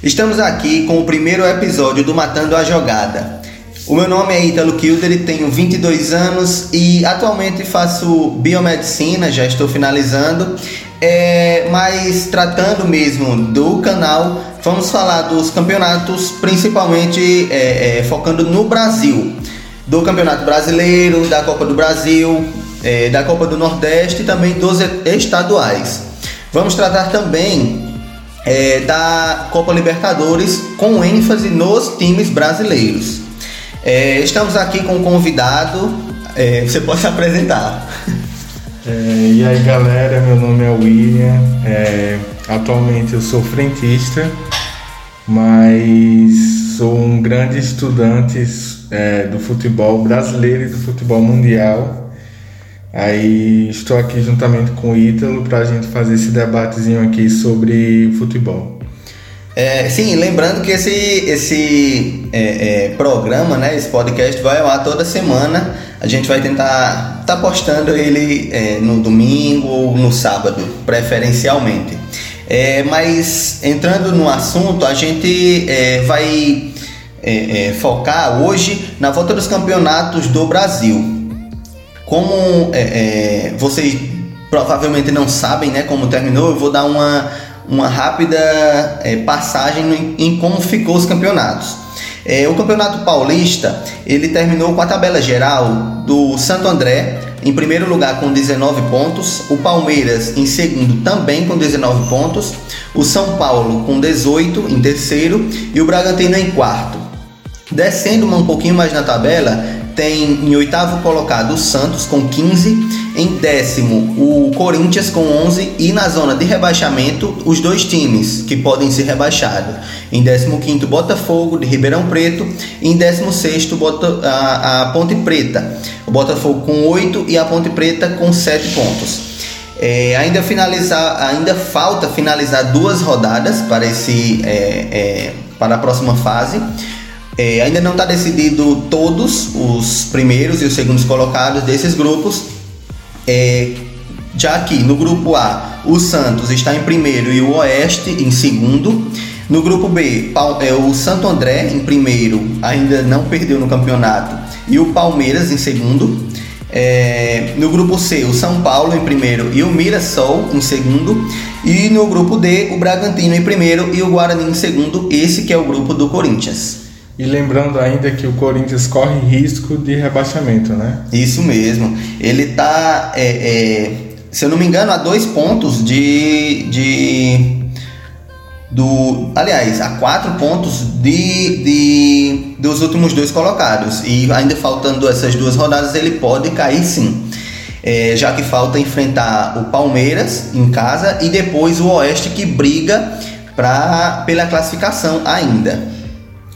Estamos aqui com o primeiro episódio do Matando a Jogada. O meu nome é Ítalo Kilder, tenho 22 anos e atualmente faço biomedicina, já estou finalizando. É, mas tratando mesmo do canal, vamos falar dos campeonatos, principalmente é, é, focando no Brasil. Do Campeonato Brasileiro, da Copa do Brasil, é, da Copa do Nordeste e também dos estaduais. Vamos tratar também é, da Copa Libertadores com ênfase nos times brasileiros. É, estamos aqui com um convidado, é, você pode se apresentar. É, e aí galera, meu nome é William, é, atualmente eu sou frentista, mas sou um grande estudante é, do futebol brasileiro e do futebol mundial. Aí estou aqui juntamente com o Ítalo para a gente fazer esse debatezinho aqui sobre futebol. É, sim, lembrando que esse, esse é, é, programa, né, esse podcast vai ao ar toda semana. A gente vai tentar tá postando ele é, no domingo ou no sábado, preferencialmente. É, mas entrando no assunto, a gente é, vai focar hoje na volta dos campeonatos do Brasil. Como é, é, vocês provavelmente não sabem né, como terminou, eu vou dar uma, uma rápida é, passagem em, em, como ficou os campeonatos. É, o Campeonato Paulista ele terminou com a tabela geral do Santo André em primeiro lugar com 19 pontos, o Palmeiras em segundo também com 19 pontos, o São Paulo com 18 em terceiro e o Bragantino em quarto. Descendo um pouquinho mais na tabela, tem em oitavo colocado o Santos com 15, em décimo o Corinthians com 11 e na zona de rebaixamento os dois times que podem ser rebaixados. Em décimo quinto Botafogo de Ribeirão Preto e em décimo sexto a, a Ponte Preta. O Botafogo com 8 e a Ponte Preta com 7 pontos. É, ainda finalizar, ainda falta finalizar duas rodadas para esse é, é, para a próxima fase. É, ainda não está decidido todos os primeiros e os segundos colocados desses grupos. É, já que no grupo A o Santos está em primeiro e o Oeste em segundo. No grupo B, é, o Santo André em primeiro, ainda não perdeu no campeonato, e o Palmeiras em segundo. É, no grupo C, o São Paulo em primeiro e o Mirassol em segundo. E no grupo D, o Bragantino em primeiro e o Guarani em segundo. Esse que é o grupo do Corinthians. E lembrando ainda que o Corinthians corre risco de rebaixamento, né? Isso mesmo. Ele tá, é, é, se eu não me engano, a dois pontos de, de do, aliás, a quatro pontos de, de dos últimos dois colocados. E ainda faltando essas duas rodadas, ele pode cair sim. É, já que falta enfrentar o Palmeiras em casa e depois o Oeste que briga pra, pela classificação ainda.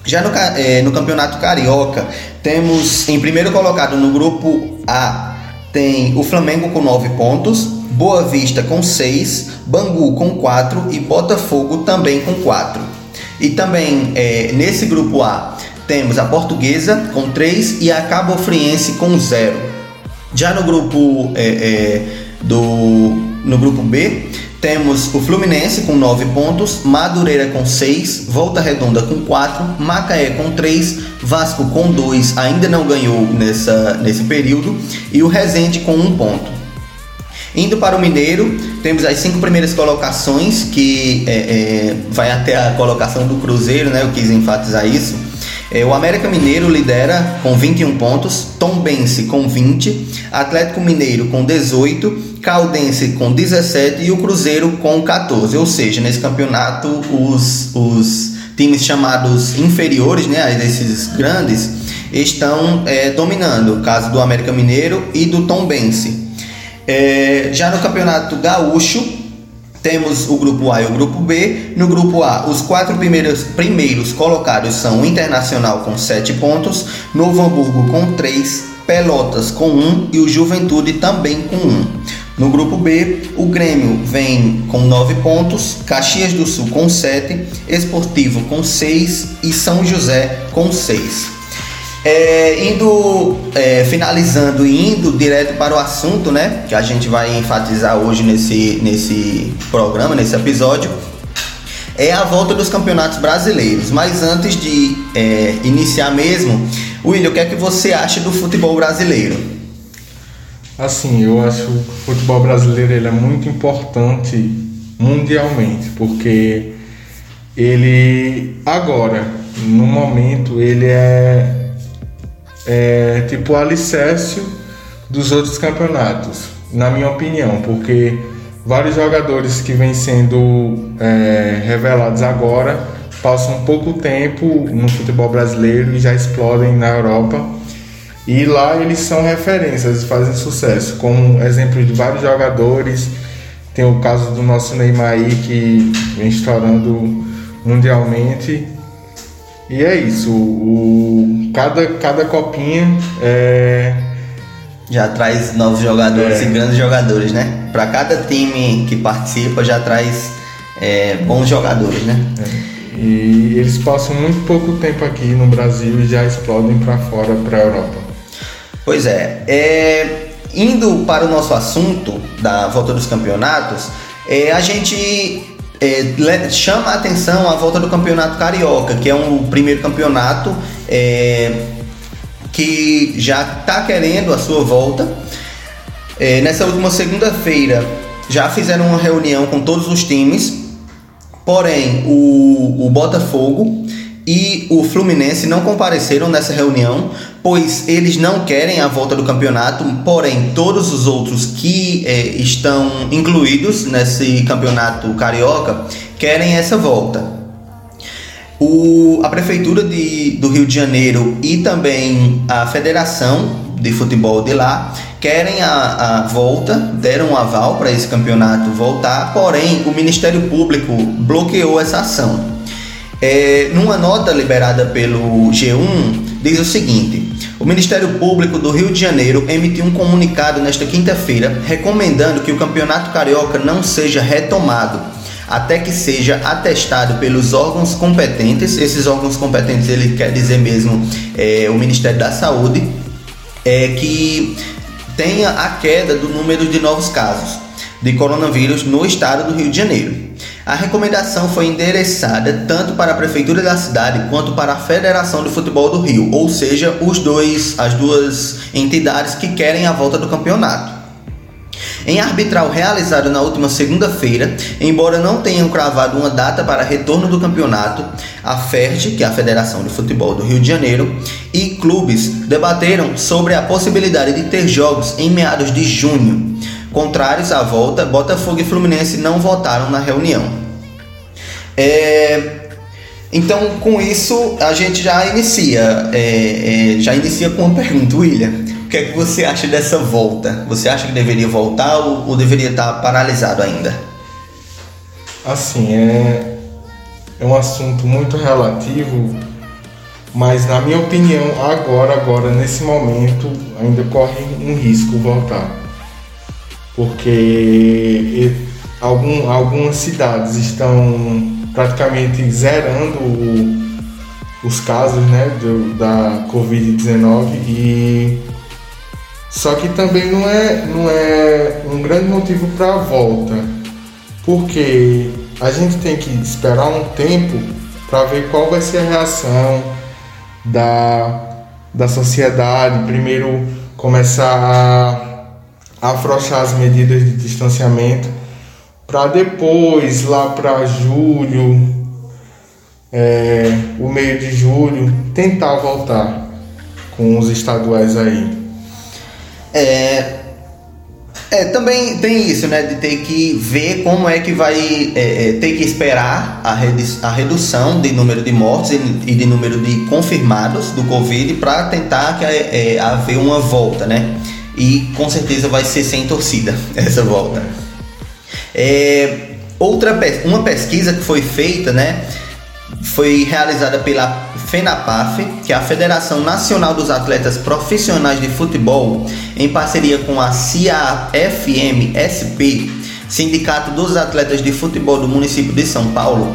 Já no, é, no Campeonato Carioca, temos em primeiro colocado no grupo A, tem o Flamengo com 9 pontos, Boa Vista com 6, Bangu com 4 e Botafogo também com 4. E também é, nesse grupo A temos a Portuguesa com 3 e a Cabo Friense com 0. Já no grupo é, do no grupo B temos o Fluminense com 9 pontos, Madureira com 6, Volta Redonda com 4, Macaé com 3, Vasco com 2, ainda não ganhou nessa, nesse período, e o Resende com 1 ponto. Indo para o Mineiro, temos as cinco primeiras colocações, que é, é, vai até a colocação do Cruzeiro, né? Eu quis enfatizar isso. É, o América Mineiro lidera com 21 pontos, Tombense com 20, Atlético Mineiro com 18, Caldense com 17 e o Cruzeiro com 14. Ou seja, nesse campeonato os, os times chamados inferiores, né, desses grandes, estão é, dominando. O caso do América Mineiro e do Tombense. É, já no campeonato gaúcho temos o grupo A e o grupo B. No grupo A, os quatro primeiros, primeiros colocados são o Internacional com 7 pontos, Novo Hamburgo com 3, Pelotas com 1 e o Juventude também com 1. No grupo B, o Grêmio vem com 9 pontos, Caxias do Sul com 7, Esportivo com 6 e São José com 6. É, indo, é, finalizando e indo direto para o assunto, né, que a gente vai enfatizar hoje nesse, nesse programa, nesse episódio, é a volta dos campeonatos brasileiros. Mas antes de é, iniciar mesmo, William, o que é que você acha do futebol brasileiro? Assim, eu acho que o futebol brasileiro ele é muito importante mundialmente, porque ele agora, no momento, ele é, é tipo alicerce dos outros campeonatos, na minha opinião, porque vários jogadores que vêm sendo é, revelados agora passam pouco tempo no futebol brasileiro e já explodem na Europa. E lá eles são referências, fazem sucesso, como exemplo de vários jogadores. Tem o caso do nosso Neymar aí, que vem estourando mundialmente. E é isso, o, cada, cada copinha é, já traz novos jogadores é. e grandes jogadores, né? Para cada time que participa já traz é, bons jogadores, né? É. E eles passam muito pouco tempo aqui no Brasil e já explodem para fora, para a Europa. Pois é, é, indo para o nosso assunto da volta dos campeonatos, é, a gente é, chama a atenção a volta do campeonato carioca, que é um primeiro campeonato é, que já está querendo a sua volta. É, nessa última segunda-feira já fizeram uma reunião com todos os times, porém o, o Botafogo e o Fluminense não compareceram nessa reunião, pois eles não querem a volta do campeonato, porém todos os outros que é, estão incluídos nesse campeonato carioca querem essa volta. O, a Prefeitura de, do Rio de Janeiro e também a Federação de Futebol de lá querem a, a volta, deram um aval para esse campeonato voltar, porém o Ministério Público bloqueou essa ação. É, numa nota liberada pelo G1, diz o seguinte: o Ministério Público do Rio de Janeiro emitiu um comunicado nesta quinta-feira recomendando que o Campeonato Carioca não seja retomado até que seja atestado pelos órgãos competentes. Esses órgãos competentes ele quer dizer mesmo é, o Ministério da Saúde, é, que tenha a queda do número de novos casos de coronavírus no estado do Rio de Janeiro. A recomendação foi endereçada tanto para a prefeitura da cidade quanto para a Federação de Futebol do Rio, ou seja, os dois, as duas entidades que querem a volta do campeonato. Em arbitral realizado na última segunda-feira, embora não tenham cravado uma data para retorno do campeonato, a FERJ, que é a Federação de Futebol do Rio de Janeiro, e clubes debateram sobre a possibilidade de ter jogos em meados de junho. Contrários à volta, Botafogo e Fluminense não votaram na reunião. É, então, com isso, a gente já inicia, é, é, já inicia com uma pergunta, William que é que você acha dessa volta? Você acha que deveria voltar ou, ou deveria estar paralisado ainda? Assim, é, é um assunto muito relativo, mas na minha opinião, agora, agora, nesse momento, ainda corre um risco voltar. Porque algum, algumas cidades estão praticamente zerando o, os casos né, do, da Covid-19 e só que também não é, não é um grande motivo para a volta, porque a gente tem que esperar um tempo para ver qual vai ser a reação da, da sociedade. Primeiro, começar a afrouxar as medidas de distanciamento, para depois, lá para julho, é, o meio de julho, tentar voltar com os estaduais aí. É, é, também tem isso, né? De ter que ver como é que vai é, é, ter que esperar a, redu a redução de número de mortes e, de número de confirmados do Covid para tentar que, é, é, haver uma volta, né? E com certeza vai ser sem torcida essa volta. É, outra uma pesquisa que foi feita, né? Foi realizada pela FENAPAF, que é a Federação Nacional dos Atletas Profissionais de Futebol, em parceria com a CIAFM-SP, Sindicato dos Atletas de Futebol do município de São Paulo,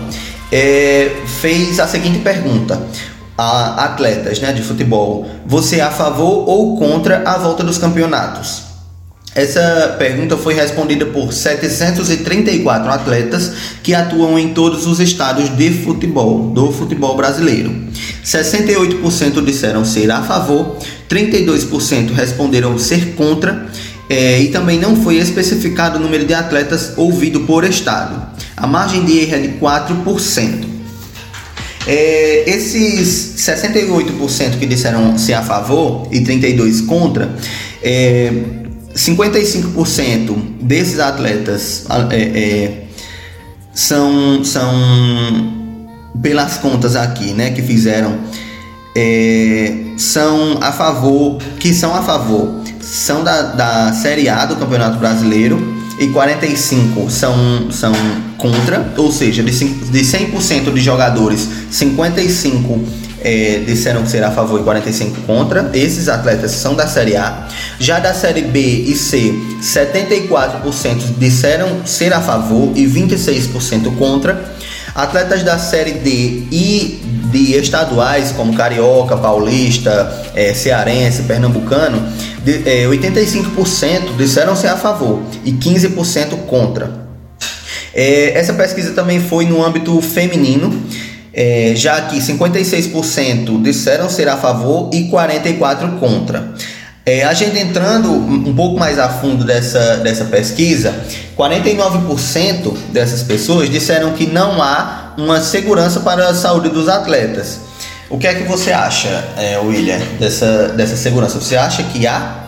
é, fez a seguinte pergunta a atletas né, de futebol: você é a favor ou contra a volta dos campeonatos? Essa pergunta foi respondida por 734 atletas que atuam em todos os estados de futebol, do futebol brasileiro. 68% disseram ser a favor, 32% responderam ser contra é, e também não foi especificado o número de atletas ouvido por estado. A margem de erro é de 4%. É, esses 68% que disseram ser a favor e 32% contra, é, 55% desses atletas é, é, são, são, pelas contas aqui, né, que fizeram, é, são a favor, que são a favor, são da, da Série A do Campeonato Brasileiro e 45 são, são contra, ou seja, de, de 100% de jogadores, 55 é, disseram ser a favor e 45 contra. Esses atletas são da Série A. Já da Série B e C, 74% disseram ser a favor e 26% contra. Atletas da Série D e de estaduais, como Carioca, Paulista, é, Cearense, Pernambucano, de, é, 85% disseram ser a favor e 15% contra. É, essa pesquisa também foi no âmbito feminino é, já que 56% disseram ser a favor e 44% contra. É, a gente entrando um pouco mais a fundo dessa, dessa pesquisa, 49% dessas pessoas disseram que não há uma segurança para a saúde dos atletas. O que é que você acha, é, William, dessa, dessa segurança? Você acha que há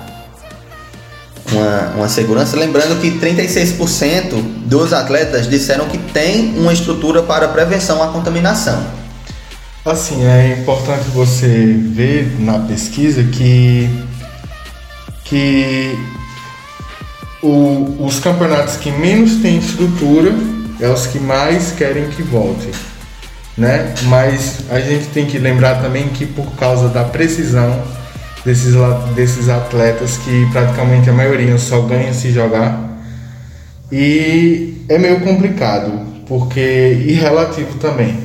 uma, uma segurança. Lembrando que 36% dos atletas disseram que tem uma estrutura para prevenção à contaminação. Assim, é importante você ver na pesquisa que, que o, os campeonatos que menos têm estrutura é os que mais querem que volte. Né? Mas a gente tem que lembrar também que por causa da precisão desses, desses atletas que praticamente a maioria só ganha se jogar. E é meio complicado, porque e relativo também.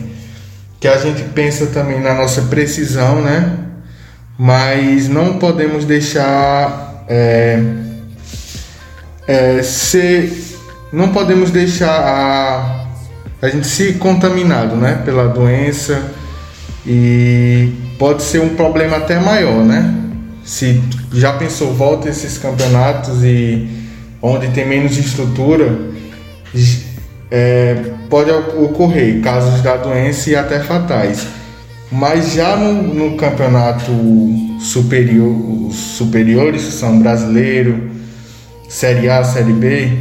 Que a gente pensa também na nossa precisão, né? Mas não podemos deixar é, é, ser, não podemos deixar a, a gente se contaminado, né? Pela doença e pode ser um problema até maior, né? Se já pensou, volta esses campeonatos e onde tem menos estrutura, é, pode ocorrer casos da doença e até fatais. Mas já no, no campeonato superior, os superiores, são brasileiro, Série A, Série B,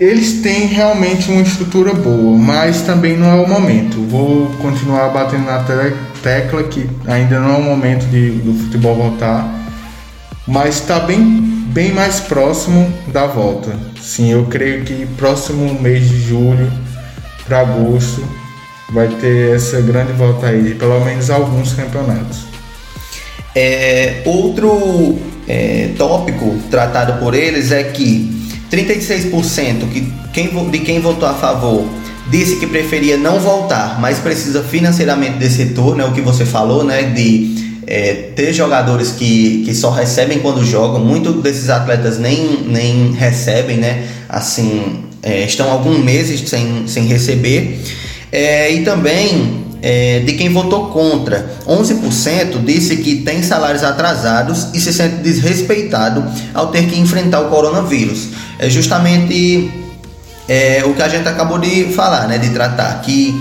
eles têm realmente uma estrutura boa, mas também não é o momento. Vou continuar batendo na tecla que ainda não é o momento de, do futebol voltar, mas está bem, bem mais próximo da volta. Sim, eu creio que próximo mês de julho para agosto vai ter essa grande volta aí, pelo menos alguns campeonatos. É, outro é, tópico tratado por eles é que 36% que quem, de quem votou a favor disse que preferia não voltar, mas precisa financeiramente desse retorno, é o que você falou, né? De é, ter jogadores que, que só recebem quando jogam, muitos desses atletas nem, nem recebem, né? Assim, é, estão alguns meses sem, sem receber. É, e também é, de quem votou contra. 11% disse que tem salários atrasados e se sente desrespeitado ao ter que enfrentar o coronavírus. É justamente é, o que a gente acabou de falar, né, de tratar, que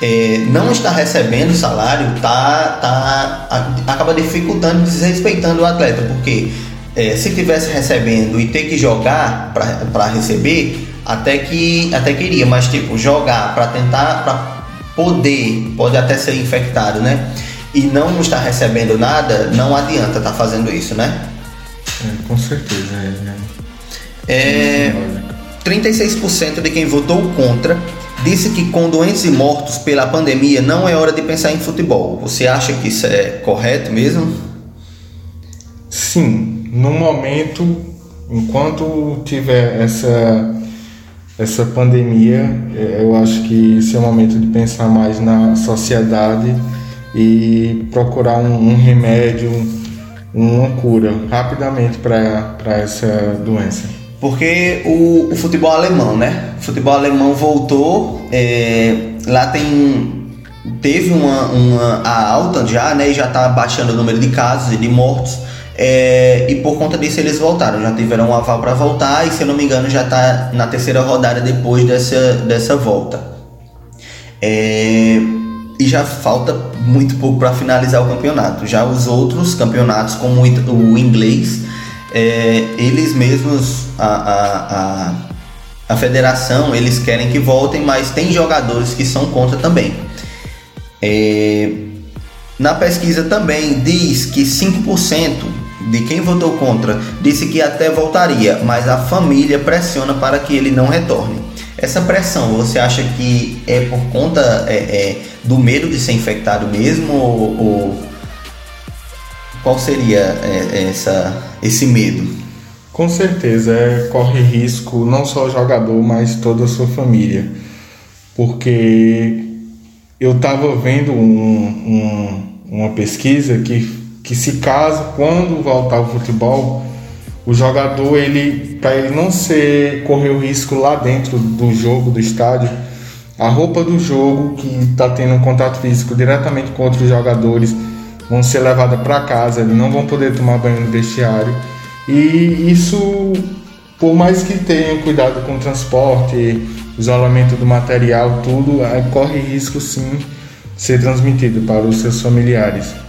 é, não está recebendo salário tá, tá, acaba dificultando, desrespeitando o atleta, porque é, se tivesse recebendo e ter que jogar para receber, até que até queria, mas tipo jogar para tentar para poder, pode até ser infectado, né? E não estar recebendo nada, não adianta estar tá fazendo isso, né? É, com certeza. É, é, 36% de quem votou contra disse que com doentes e mortos pela pandemia não é hora de pensar em futebol. Você acha que isso é correto mesmo? Sim, no momento, enquanto tiver essa essa pandemia, é, eu acho que esse é o momento de pensar mais na sociedade e procurar um, um remédio, uma cura rapidamente para essa doença? Porque o, o, futebol alemão, né? O futebol alemão voltou, é, lá tem teve uma, uma a alta já, né? E já está baixando o número de casos e de mortos. É, e por conta disso eles voltaram, já tiveram um aval para voltar e se eu não me engano já está na terceira rodada depois dessa, dessa volta. É, e já falta muito pouco para finalizar o campeonato. Já os outros campeonatos, como o inglês, é, eles mesmos, a, a, a, a federação, eles querem que voltem, mas tem jogadores que são contra também. É, na pesquisa também diz que 5% de quem votou contra disse que até voltaria, mas a família pressiona para que ele não retorne. Essa pressão, você acha que é por conta é, é, do medo de ser infectado mesmo ou, ou qual seria é, essa, esse medo? Com certeza, é, corre risco não só o jogador, mas toda a sua família, porque eu estava vendo um, um, uma pesquisa que que se caso quando voltar o futebol o jogador ele para ele não ser correr o risco lá dentro do jogo do estádio a roupa do jogo que está tendo um contato físico diretamente com outros jogadores vão ser levadas para casa não vão poder tomar banho no vestiário. E isso por mais que tenham cuidado com o transporte isolamento do material tudo corre risco sim ser transmitido para os seus familiares.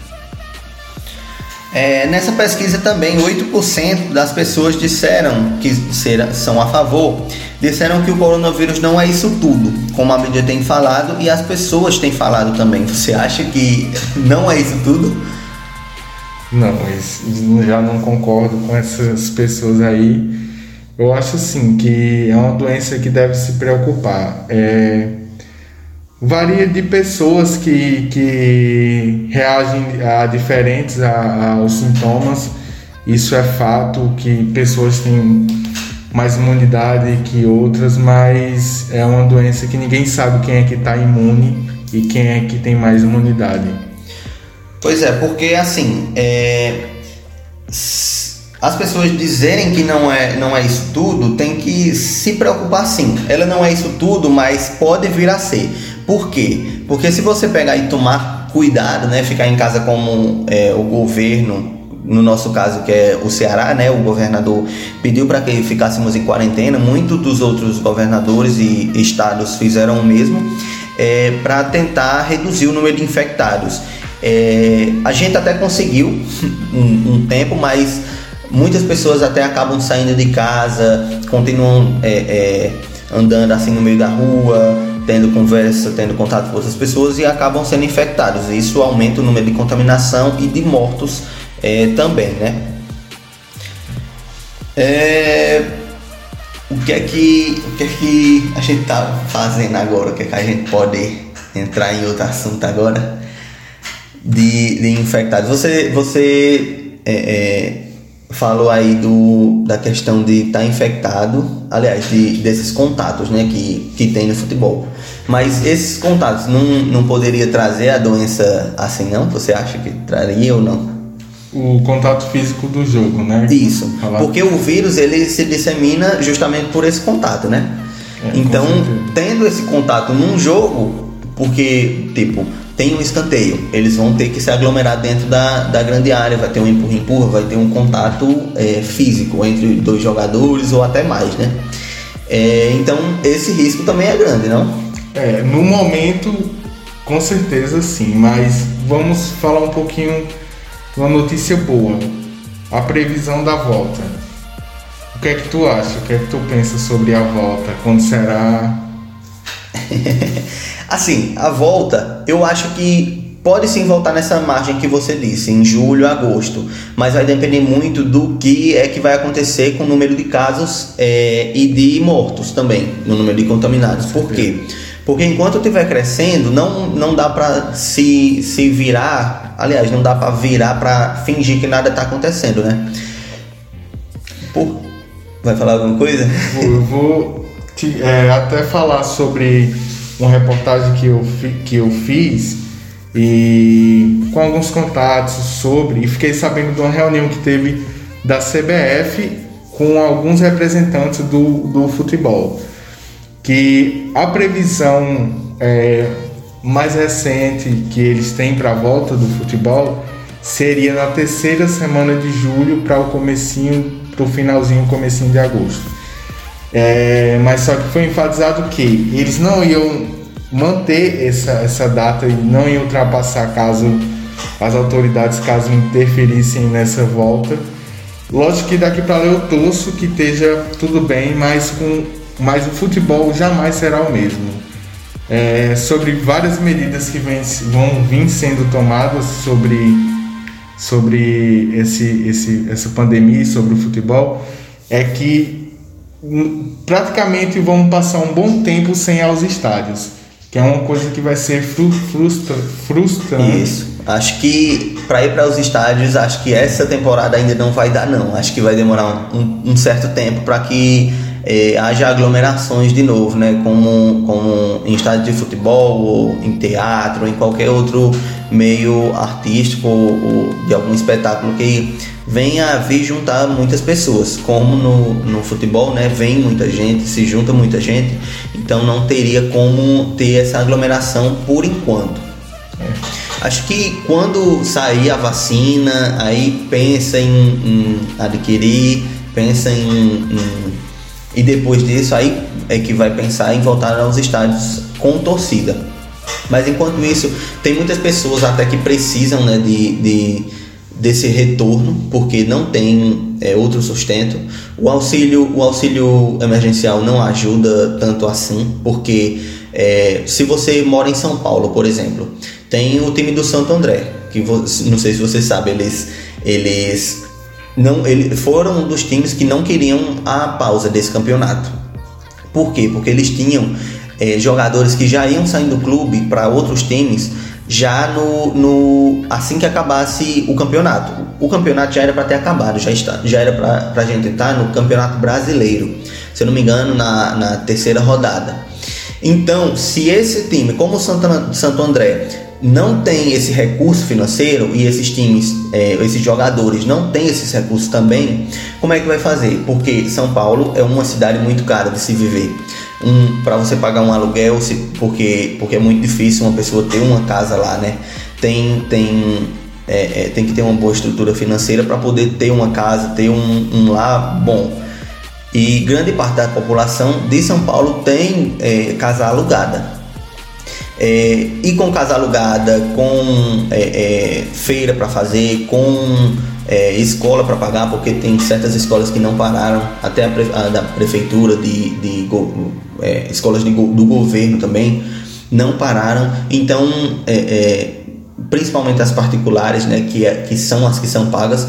É, nessa pesquisa também, 8% das pessoas disseram que ser, são a favor, disseram que o coronavírus não é isso tudo, como a mídia tem falado e as pessoas têm falado também. Você acha que não é isso tudo? Não, já não concordo com essas pessoas aí. Eu acho assim que é uma doença que deve se preocupar. É, Varia de pessoas que, que reagem a diferentes a, aos sintomas. Isso é fato que pessoas têm mais imunidade que outras, mas é uma doença que ninguém sabe quem é que está imune e quem é que tem mais imunidade. Pois é, porque assim, é... as pessoas dizerem que não é, não é isso tudo, tem que se preocupar sim. Ela não é isso tudo, mas pode vir a ser. Por quê? Porque se você pegar e tomar cuidado, né, ficar em casa como é, o governo, no nosso caso que é o Ceará, né, o governador pediu para que ficássemos em quarentena, muitos dos outros governadores e estados fizeram o mesmo é, para tentar reduzir o número de infectados. É, a gente até conseguiu um, um, tempo, mas muitas pessoas até acabam saindo de casa, continuam é, é, andando assim no meio da rua, tendo conversa, tendo contato com outras pessoas e acabam sendo infectados. Isso aumenta o número de contaminação e de mortos é, também, né? É, o que é que o que é que a gente tá fazendo agora? O que é que a gente pode entrar em outro assunto agora de, de infectados? Você você é, é falou aí do, da questão de estar tá infectado, aliás, de, desses contatos né, que, que tem no futebol. Mas esses contatos não, não poderia trazer a doença assim, não? Você acha que traria ou não? O contato físico do jogo, né? Isso. Porque o vírus ele se dissemina justamente por esse contato, né? É, então, tendo esse contato num jogo, porque, tipo, tem um escanteio, eles vão ter que se aglomerar dentro da, da grande área, vai ter um empurra-empurra, vai ter um contato é, físico entre dois jogadores ou até mais, né? É, então esse risco também é grande, não? É, no momento, com certeza sim, mas vamos falar um pouquinho uma notícia boa. A previsão da volta. O que é que tu acha? O que é que tu pensa sobre a volta? Quando será? Assim, a volta, eu acho que pode sim voltar nessa margem que você disse, em julho, agosto, mas vai depender muito do que é que vai acontecer com o número de casos é, e de mortos também, no número de contaminados. Por quê? Porque enquanto estiver crescendo, não, não dá para se, se virar, aliás, não dá para virar para fingir que nada está acontecendo, né? Por... Vai falar alguma coisa? Eu vou te, é, até falar sobre uma reportagem que eu, que eu fiz e com alguns contatos sobre e fiquei sabendo de uma reunião que teve da CBF com alguns representantes do, do futebol que a previsão é, mais recente que eles têm para a volta do futebol seria na terceira semana de julho para o comecinho, para o finalzinho, comecinho de agosto. É, mas só que foi enfatizado que eles não iam manter essa, essa data e não iam ultrapassar caso as autoridades caso interferissem nessa volta. Lógico que daqui para lá eu torço que esteja tudo bem, mas com mas o futebol jamais será o mesmo. É, sobre várias medidas que vem, vão vir sendo tomadas sobre, sobre esse, esse, essa pandemia, sobre o futebol, é que praticamente vamos passar um bom tempo sem ir aos estádios, que é uma coisa que vai ser frustra, frustrante. Isso. Acho que para ir para os estádios, acho que essa temporada ainda não vai dar não. Acho que vai demorar um, um certo tempo para que é, haja aglomerações de novo, né? Como, como em estádio de futebol, ou em teatro, ou em qualquer outro meio artístico ou, ou de algum espetáculo que venha a vir juntar muitas pessoas, como no, no futebol, né? Vem muita gente, se junta muita gente, então não teria como ter essa aglomeração por enquanto. Acho que quando sair a vacina, aí pensa em, em adquirir, pensa em, em, e depois disso aí é que vai pensar em voltar aos estádios com torcida. Mas enquanto isso, tem muitas pessoas até que precisam né, de, de desse retorno, porque não tem é, outro sustento. O auxílio, o auxílio emergencial não ajuda tanto assim, porque é, se você mora em São Paulo, por exemplo, tem o time do Santo André, que não sei se você sabe, eles, eles não, eles foram um dos times que não queriam a pausa desse campeonato. Por quê? Porque eles tinham é, jogadores que já iam saindo do clube para outros times já no, no assim que acabasse o campeonato. O campeonato já era para ter acabado, já está, já era para a gente estar no campeonato brasileiro, se eu não me engano, na, na terceira rodada. Então, se esse time, como o Santo, Santo André, não tem esse recurso financeiro e esses times, é, esses jogadores não têm esses recursos também, como é que vai fazer? Porque São Paulo é uma cidade muito cara de se viver um para você pagar um aluguel, se, porque, porque é muito difícil uma pessoa ter uma casa lá, né? Tem, tem, é, é, tem que ter uma boa estrutura financeira para poder ter uma casa, ter um, um lar bom. E grande parte da população de São Paulo tem é, casa alugada. É, e com casa alugada, com é, é, feira para fazer, com é, escola para pagar, porque tem certas escolas que não pararam, até a, a da prefeitura, de, de é, escolas de, do governo também, não pararam. Então, é, principalmente as particulares, né, que, que são as que são pagas,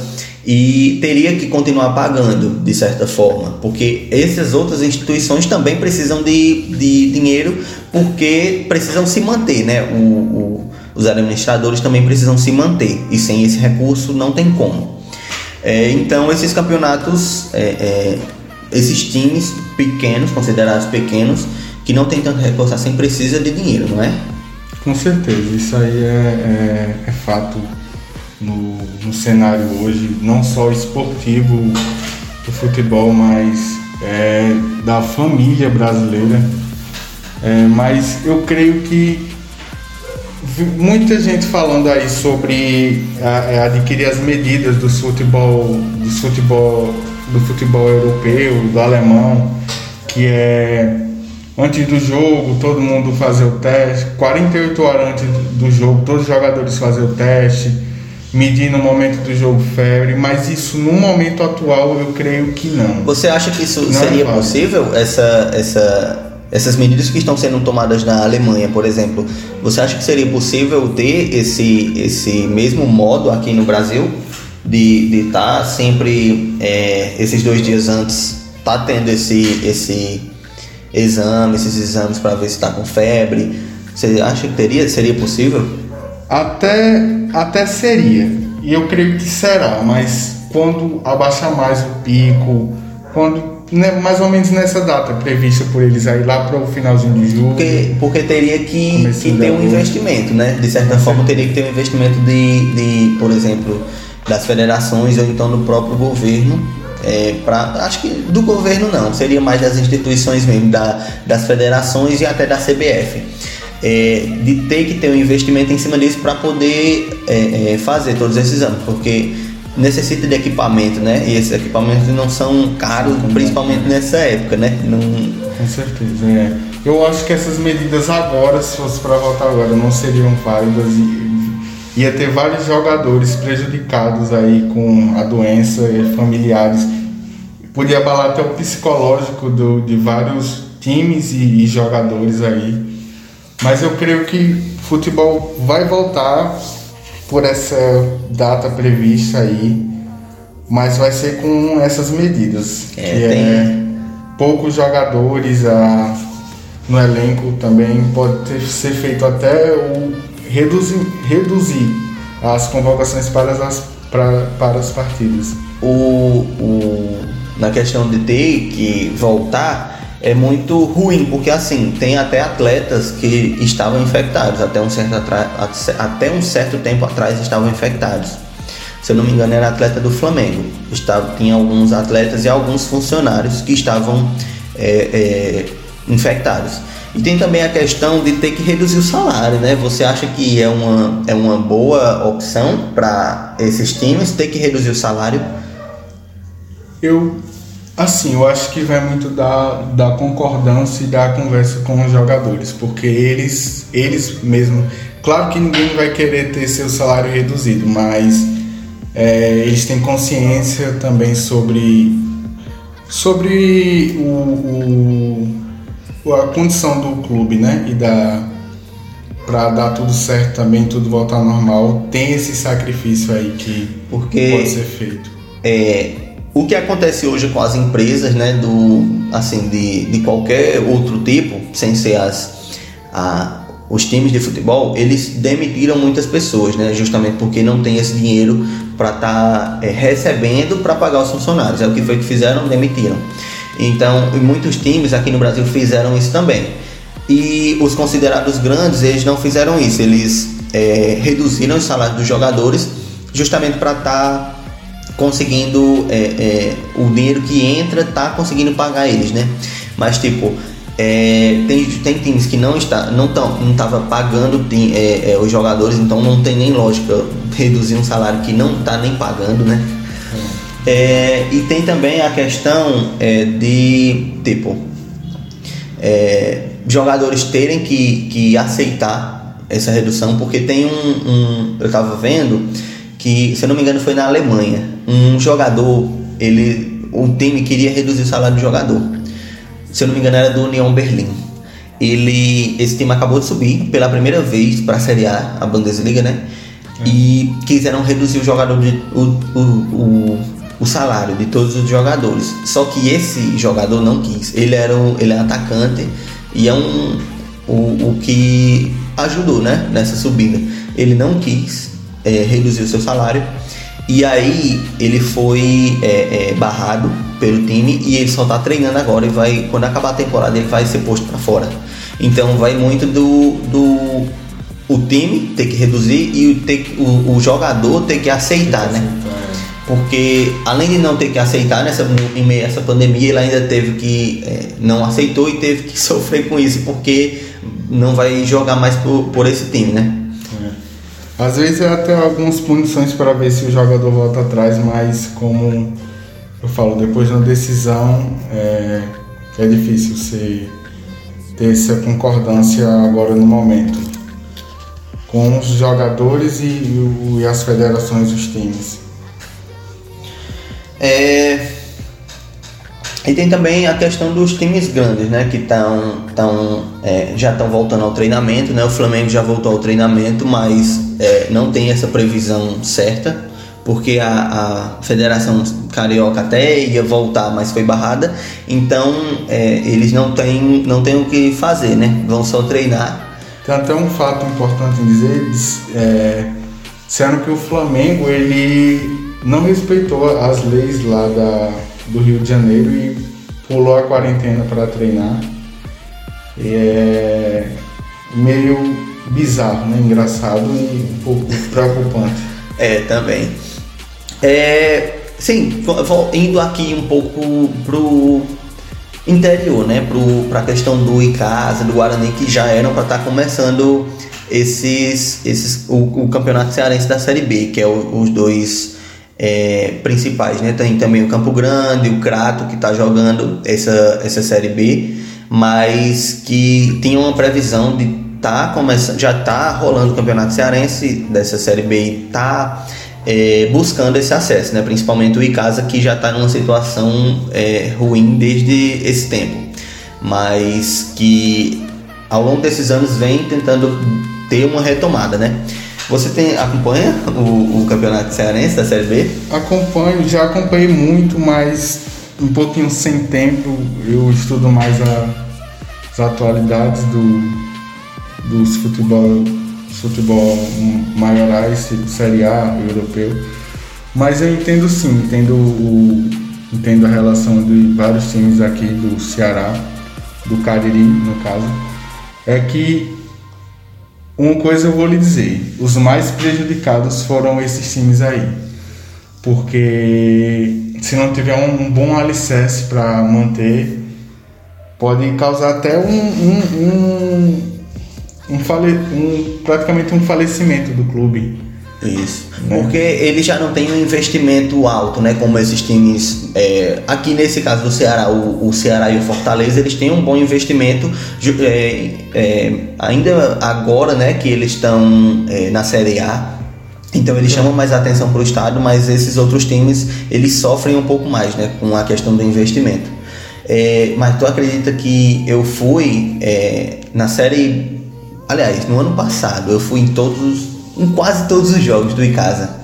e teria que continuar pagando de certa forma, porque essas outras instituições também precisam de, de dinheiro, porque precisam se manter, né? O, o os administradores também precisam se manter e sem esse recurso não tem como. É, então esses campeonatos, é, é, esses times pequenos, considerados pequenos, que não tem tanto recurso assim, precisa de dinheiro, não é? Com certeza, isso aí é, é, é fato no, no, cenário hoje, não só esportivo do futebol, mas é, da família brasileira. É, mas eu creio que muita gente falando aí sobre é, adquirir as medidas do futebol, do futebol, do futebol europeu, do alemão, que é antes do jogo todo mundo fazer o teste, 48 horas antes do jogo todos os jogadores fazer o teste, medir no momento do jogo febre, mas isso no momento atual eu creio que não. Você acha que isso não seria é possível essa essa essas medidas que estão sendo tomadas na Alemanha, por exemplo, você acha que seria possível ter esse, esse mesmo modo aqui no Brasil? De estar tá sempre, é, esses dois dias antes, tá tendo esse, esse exame, esses exames para ver se está com febre? Você acha que teria, seria possível? Até, até seria, e eu creio que será, mas quando abaixar mais o pico, quando né, mais ou menos nessa data prevista por eles aí lá para o finalzinho de julho. Porque, porque teria que, que ter um investimento, né? De certa forma teria que ter um investimento de, de por exemplo, das federações ou então do próprio governo. É, pra, acho que do governo não, seria mais das instituições mesmo, da, das federações e até da CBF. É, de ter que ter um investimento em cima disso para poder é, é, fazer todos esses anos, porque necessita de equipamento, né? E esses equipamentos não são caros, principalmente nessa época, né? Não... Com certeza, é. Eu acho que essas medidas agora, se fosse para voltar agora, não seriam válidas e ia ter vários jogadores prejudicados aí com a doença e familiares. Podia abalar até o psicológico do, de vários times e, e jogadores aí. Mas eu creio que futebol vai voltar por essa data prevista aí, mas vai ser com essas medidas. É, que tem... é poucos jogadores a, no elenco também, pode ter, ser feito até o reduzir, reduzir as convocações para as, para, para as partidas. O, o, na questão de ter que voltar, é muito ruim, porque assim, tem até atletas que estavam infectados, até um certo, até um certo tempo atrás estavam infectados. Se eu não me engano, era atleta do Flamengo. Estava, tinha alguns atletas e alguns funcionários que estavam é, é, infectados. E tem também a questão de ter que reduzir o salário, né? Você acha que é uma, é uma boa opção para esses times ter que reduzir o salário? Eu Assim, eu acho que vai muito da, da concordância e da conversa com os jogadores, porque eles, eles mesmo. Claro que ninguém vai querer ter seu salário reduzido, mas é, eles têm consciência também sobre, sobre o, o, a condição do clube, né? E da para dar tudo certo também, tudo voltar ao normal, tem esse sacrifício aí que porque, pode ser feito. É, o que acontece hoje com as empresas, né, do, assim, de, de qualquer outro tipo, sem ser as, a, os times de futebol, eles demitiram muitas pessoas, né, justamente porque não tem esse dinheiro para estar tá, é, recebendo para pagar os funcionários. É o que foi que fizeram, demitiram. Então, muitos times aqui no Brasil fizeram isso também. E os considerados grandes, eles não fizeram isso. Eles é, reduziram os salários dos jogadores justamente para estar tá conseguindo é, é, o dinheiro que entra tá conseguindo pagar eles, né? Mas tipo é, tem, tem times que não está não tão, não tava pagando é, é, os jogadores, então não tem nem lógica reduzir um salário que não tá nem pagando, né? É, e tem também a questão de tipo jogadores terem que, que aceitar essa redução, porque tem um, um eu estava vendo que, se eu não me engano, foi na Alemanha. Um jogador, ele, um time queria reduzir o salário do jogador. Se eu não me engano, era do União Berlim. Ele, esse time acabou de subir pela primeira vez para a Série A, a Bundesliga, né? E quiseram reduzir o jogador de, o, o, o, o, salário de todos os jogadores. Só que esse jogador não quis. Ele era um, ele é atacante e é um o, o que ajudou, né, nessa subida. Ele não quis é, o seu salário. E aí ele foi é, é, barrado pelo time e ele só está treinando agora e vai, quando acabar a temporada, ele vai ser posto para fora. Então vai muito do, do o time ter que reduzir e o, ter, o, o jogador ter que aceitar, né? Porque além de não ter que aceitar nessa em meio a essa pandemia, ele ainda teve que é, não aceitou e teve que sofrer com isso porque não vai jogar mais por, por esse time, né? Às vezes é até algumas punições para ver se o jogador volta atrás, mas como eu falo, depois da decisão é, é difícil você ter essa concordância agora no momento com os jogadores e, e as federações dos times. É, e tem também a questão dos times grandes, né? Que tão, tão, é, já estão voltando ao treinamento, né? O Flamengo já voltou ao treinamento, mas é, não tem essa previsão certa, porque a, a Federação Carioca até ia voltar, mas foi barrada. Então é, eles não têm, não têm o que fazer, né? Vão só treinar. Tem até um fato importante em dizer, é, sendo que o Flamengo ele não respeitou as leis lá da do Rio de Janeiro e pulou a quarentena para treinar. É meio bizarro, né? Engraçado e um pouco preocupante. É, também. É, sim, indo aqui um pouco pro interior, né? Para a questão do Icasa, do Guarani, que já eram para estar tá começando esses, esses o, o, campeonato cearense da Série B, que é o, os dois é, principais, né? Tem também o Campo Grande, o Crato que está jogando essa, essa Série B, mas que tinha uma previsão de tá começando, já tá rolando o campeonato cearense dessa Série B e tá é, buscando esse acesso, né? principalmente o Icasa que já está numa situação é, ruim desde esse tempo, mas que ao longo desses anos vem tentando ter uma retomada, né? Você tem, acompanha o, o campeonato cearense da Série B? Acompanho, já acompanhei muito, mas um pouquinho sem tempo. Eu estudo mais a, as atualidades do, dos futebol futebol maiorais, tipo Série A, europeu. Mas eu entendo sim, entendo, o, entendo a relação de vários times aqui do Ceará, do Cariri, no caso. É que uma coisa eu vou lhe dizer, os mais prejudicados foram esses times aí. Porque se não tiver um, bom alicerce para manter, pode causar até um, um, um um, fale, um praticamente um falecimento do clube. Isso. Né? Porque ele já não tem um investimento alto, né? Como esses times. É, aqui nesse caso do Ceará, o, o, Ceará e o Fortaleza, eles têm um bom investimento. É, é, ainda agora, né, que eles estão é, na Série A. Então eles chamam mais atenção para o estado, mas esses outros times eles sofrem um pouco mais, né, com a questão do investimento. É, mas tu acredita que eu fui é, na série Aliás, no ano passado eu fui em todos, em quase todos os jogos do Icasa.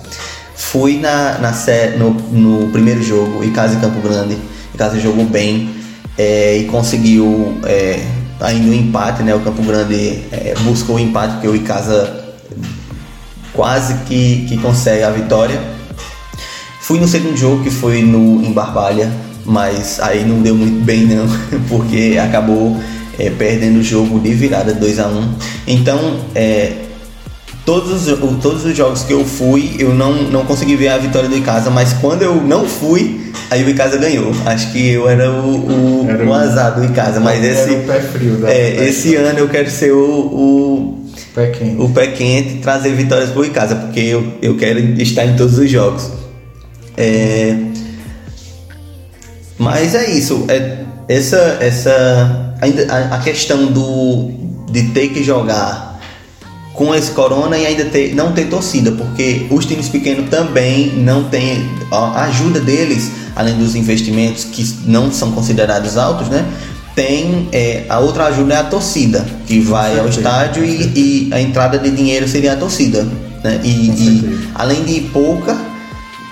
Fui na, na no, no primeiro jogo, Icasa e Campo Grande. Icasa jogou bem é, e conseguiu é, ainda um empate, né? O Campo Grande é, buscou o empate porque o Icasa quase que, que consegue a vitória. Fui no segundo jogo que foi no em Barbalha, mas aí não deu muito bem não, porque acabou é, perdendo o jogo de virada 2 a 1 um. Então, é, todos, os, todos os jogos que eu fui, eu não, não consegui ver a vitória do Icasa, mas quando eu não fui, aí o Icasa ganhou. Acho que eu era o, o, era o azar do Icasa, mas esse, o pé frio da é, esse ano eu quero ser o, o pé quente. o pé quente e trazer vitórias para o Icasa, porque eu, eu quero estar em todos os jogos. É, mas é isso. É, essa, essa a, a, questão do de ter que jogar com esse corona e ainda ter, não ter torcida, porque os times pequenos também não têm a ajuda deles, além dos investimentos que não são considerados altos, né? Tem é, a outra ajuda é a torcida, que vai ao estádio e, e, a entrada de dinheiro seria a torcida. Né? E, e além de pouca,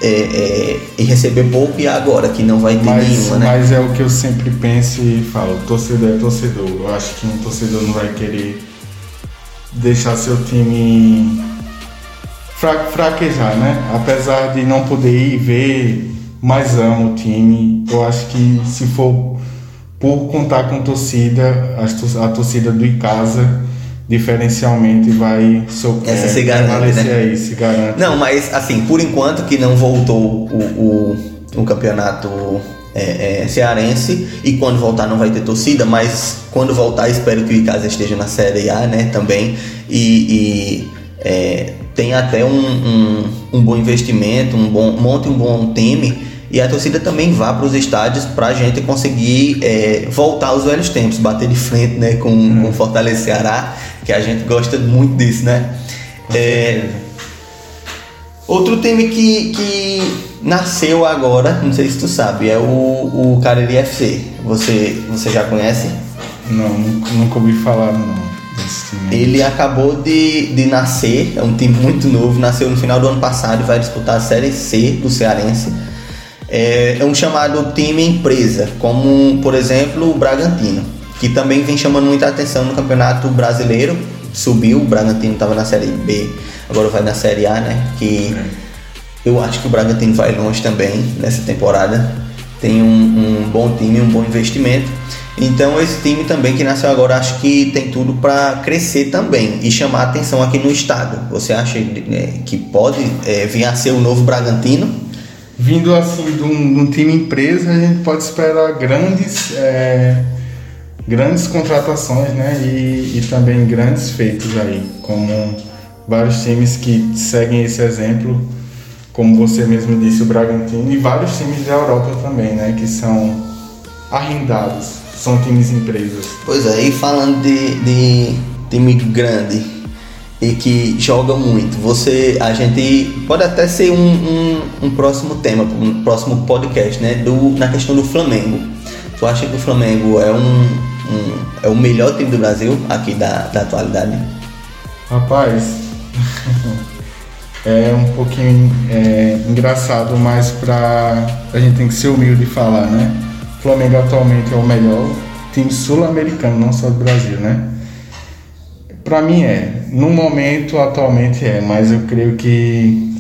é, é, e receber pouco e agora que não vai ter mas, nenhuma, né? Mas é o que eu sempre penso e falo, torcedor é torcedor. Eu acho que um torcedor não vai querer deixar seu time fra fraquejar, né? Apesar de não poder ir ver, mas ama o time. Eu acho que se for por contar com torcida, a torcida do Icasa diferencialmente vai Essa se garante, né? aí, se garante. Não, mas assim, por enquanto que não voltou o, o, o campeonato é, é, cearense e quando voltar não vai ter torcida, mas quando voltar espero que o Icasa esteja na Série A, né, também e, e é, tem até um, um, um, bom investimento, um bom monte um bom time e a torcida também vá para os estádios para a gente conseguir é, voltar aos velhos tempos, bater de frente né, com, hum. com Fortaleza Ceará que a gente gosta muito disso, né? É, outro time que, que nasceu agora, não sei se tu sabe, é o, o Cariri FC. Você, você já conhece? Não, nunca ouvi falar não. Ele acabou de, de nascer, é um time muito novo, nasceu no final do ano passado e vai disputar a Série C do Cearense. É, é um chamado time empresa, como por exemplo o Bragantino que também vem chamando muita atenção no Campeonato Brasileiro. Subiu, o Bragantino estava na Série B, agora vai na Série A, né? Que eu acho que o Bragantino vai longe também nessa temporada. tem um, um bom time, um bom investimento. Então esse time também que nasceu agora acho que tem tudo para crescer também e chamar atenção aqui no estado. Você acha né, que pode é, vir a ser o novo Bragantino? Vindo assim de um, de um time empresa, a gente pode esperar grandes, é, grandes contratações né? E, e também grandes feitos aí, como vários times que seguem esse exemplo, como você mesmo disse, o Bragantino, e vários times da Europa também, né? Que são arrendados são times empresas. Pois é, e falando de, de time grande e que joga muito, você, a gente pode até ser um, um, um próximo tema, um próximo podcast, né? Do, na questão do Flamengo. Tu acha que o Flamengo é um, um é o melhor time do Brasil aqui da, da atualidade? Rapaz, é um pouquinho é, engraçado, mas pra a gente tem que ser humilde e falar, né? O Flamengo atualmente é o melhor time sul-americano, não só do Brasil, né? Para mim é. No momento, atualmente é, mas eu creio que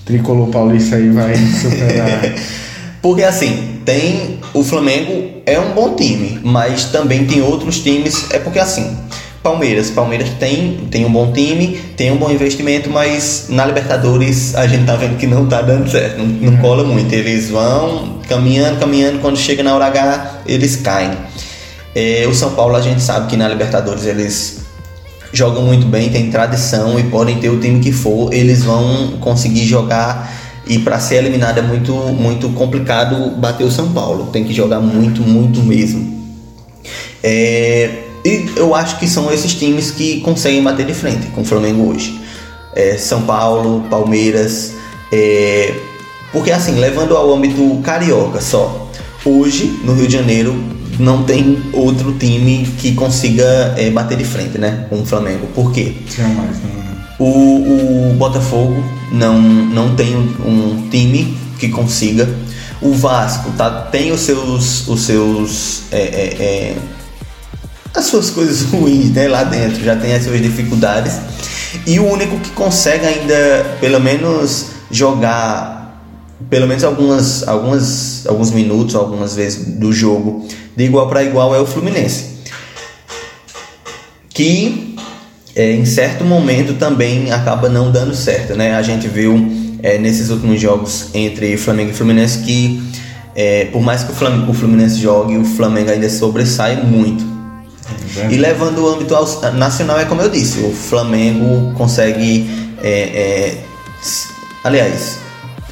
o Tricolor Paulista aí vai superar. Porque assim, tem. O Flamengo é um bom time, mas também tem outros times. É porque assim, Palmeiras. Palmeiras tem, tem um bom time, tem um bom investimento, mas na Libertadores a gente tá vendo que não tá dando certo, não, não cola muito. Eles vão caminhando, caminhando, quando chega na hora H, eles caem. É, o São Paulo a gente sabe que na Libertadores eles jogam muito bem, tem tradição e podem ter o time que for, eles vão conseguir jogar e para ser eliminado é muito, muito complicado bater o São Paulo. Tem que jogar muito, muito mesmo. É, e eu acho que são esses times que conseguem bater de frente com o Flamengo hoje. É, São Paulo, Palmeiras. É, porque assim, levando ao âmbito carioca só. Hoje, no Rio de Janeiro, não tem outro time que consiga é, bater de frente né, com o Flamengo. Por quê? Jamais, O, o Botafogo não, não tem um, um time que consiga. O Vasco tá, tem os seus, os seus é, é, é as suas coisas ruins né, lá dentro, já tem as suas dificuldades. E o único que consegue ainda, pelo menos, jogar pelo menos algumas, algumas, alguns minutos, algumas vezes do jogo de igual para igual é o Fluminense. Que é, em certo momento também acaba não dando certo, né? A gente viu é, nesses últimos jogos entre Flamengo e Fluminense que é, por mais que o, Fluminense jogue, o Flamengo ainda sobressai muito. É e levando o âmbito nacional, é como eu disse, o Flamengo consegue. É, é, aliás,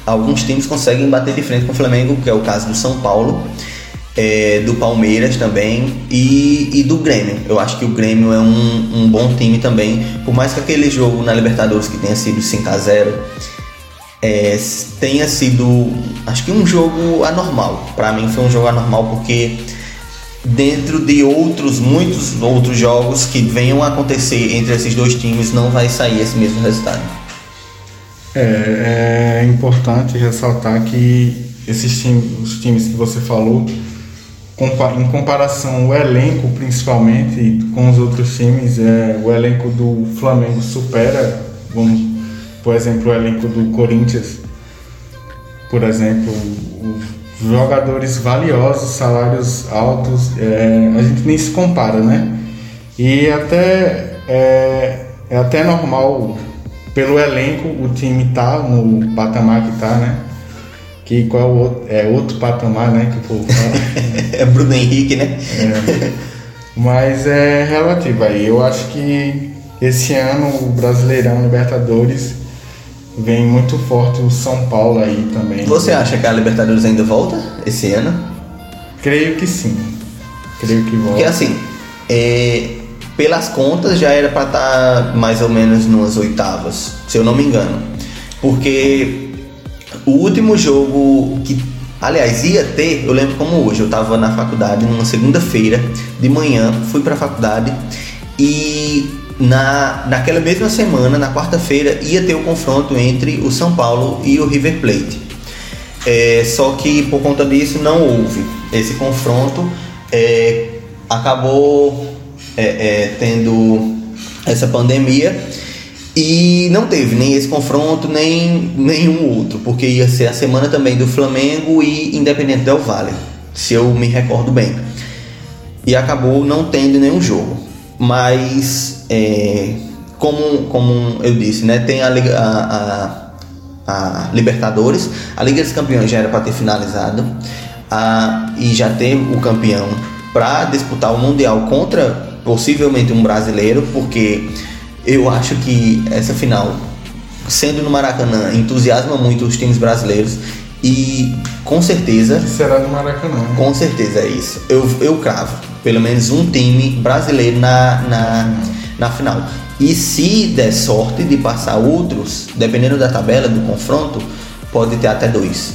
alguns times conseguem bater de frente com o Flamengo, que é o caso do São Paulo, é, do Palmeiras também e, e, do Grêmio. Eu acho que o Grêmio é um, um, bom time também, por mais que aquele jogo na Libertadores que tenha sido 5 a 0 é, tenha sido, acho que um jogo anormal. Para mim foi um jogo anormal porque dentro de outros, muitos outros jogos que venham a acontecer entre esses dois times não vai sair esse mesmo resultado. É, é importante ressaltar que esses times, os times que você falou, em comparação o elenco principalmente com os outros times, é, o elenco do Flamengo supera, vamos, por exemplo, o elenco do Corinthians, por exemplo, jogadores valiosos, salários altos, é, a gente nem se compara, né? E até é, é até normal pelo elenco o time tá no patamar que tá, né? Que qual é, o outro, é outro patamar, né? Que o povo fala. é Bruno Henrique, né? É, mas é relativo aí. Eu acho que esse ano o Brasileirão Libertadores vem muito forte o São Paulo aí também. Você acha que a Libertadores ainda volta esse ano? Creio que sim. Creio que volta. Porque assim, é, pelas contas já era para estar tá mais ou menos nas oitavas, se eu não me engano. Porque o último jogo que, aliás, ia ter, eu lembro como hoje, eu estava na faculdade numa segunda-feira de manhã, fui para a faculdade e na, naquela mesma semana, na quarta-feira, ia ter o confronto entre o São Paulo e o River Plate. É, só que por conta disso não houve esse confronto. É, acabou é, é, tendo essa pandemia E não teve nem esse confronto, nem nenhum outro, porque ia ser a semana também do Flamengo e Independente Del Valle, se eu me recordo bem. E acabou não tendo nenhum jogo. Mas, é, como, como eu disse, né, tem a, a, a, a Libertadores, a Liga dos Campeões já era para ter finalizado, a, e já tem o campeão para disputar o Mundial contra possivelmente um brasileiro, porque eu acho que essa final, sendo no Maracanã, entusiasma muito os times brasileiros e com certeza. Será no Maracanã. Com certeza é isso. Eu, eu cravo pelo menos um time brasileiro na, na, na final. E se der sorte de passar outros, dependendo da tabela, do confronto, pode ter até dois.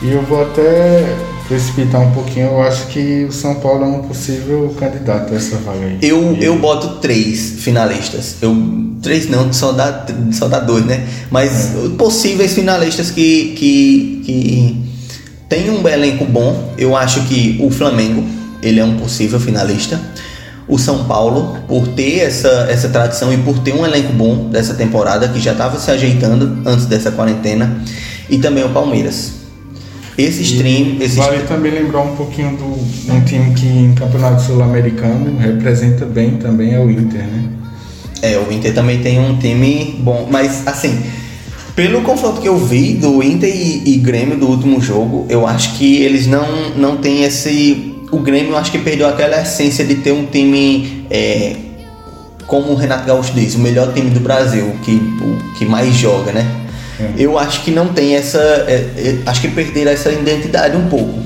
E eu vou até precipitar um pouquinho, eu acho que o São Paulo é um possível candidato a essa vaga aí. Eu, e... eu boto três finalistas. Eu, três não, só dá, só dá dois, né? Mas é. possíveis finalistas que, que, que tem um elenco bom. Eu acho que o Flamengo, ele é um possível finalista. O São Paulo, por ter essa, essa tradição e por ter um elenco bom dessa temporada, que já estava se ajeitando antes dessa quarentena. E também o Palmeiras esse stream. Esse vale stream... também lembrar um pouquinho do um time que em campeonato sul-americano representa bem também é o Inter, né? É, o Inter também tem um time bom, mas assim, pelo confronto que eu vi do Inter e, e Grêmio do último jogo, eu acho que eles não, não têm esse. O Grêmio acho que perdeu aquela essência de ter um time. É, como o Renato Gaúcho diz, o melhor time do Brasil, que, o que mais joga, né? É. Eu acho que não tem essa. É, é, acho que perderam essa identidade um pouco.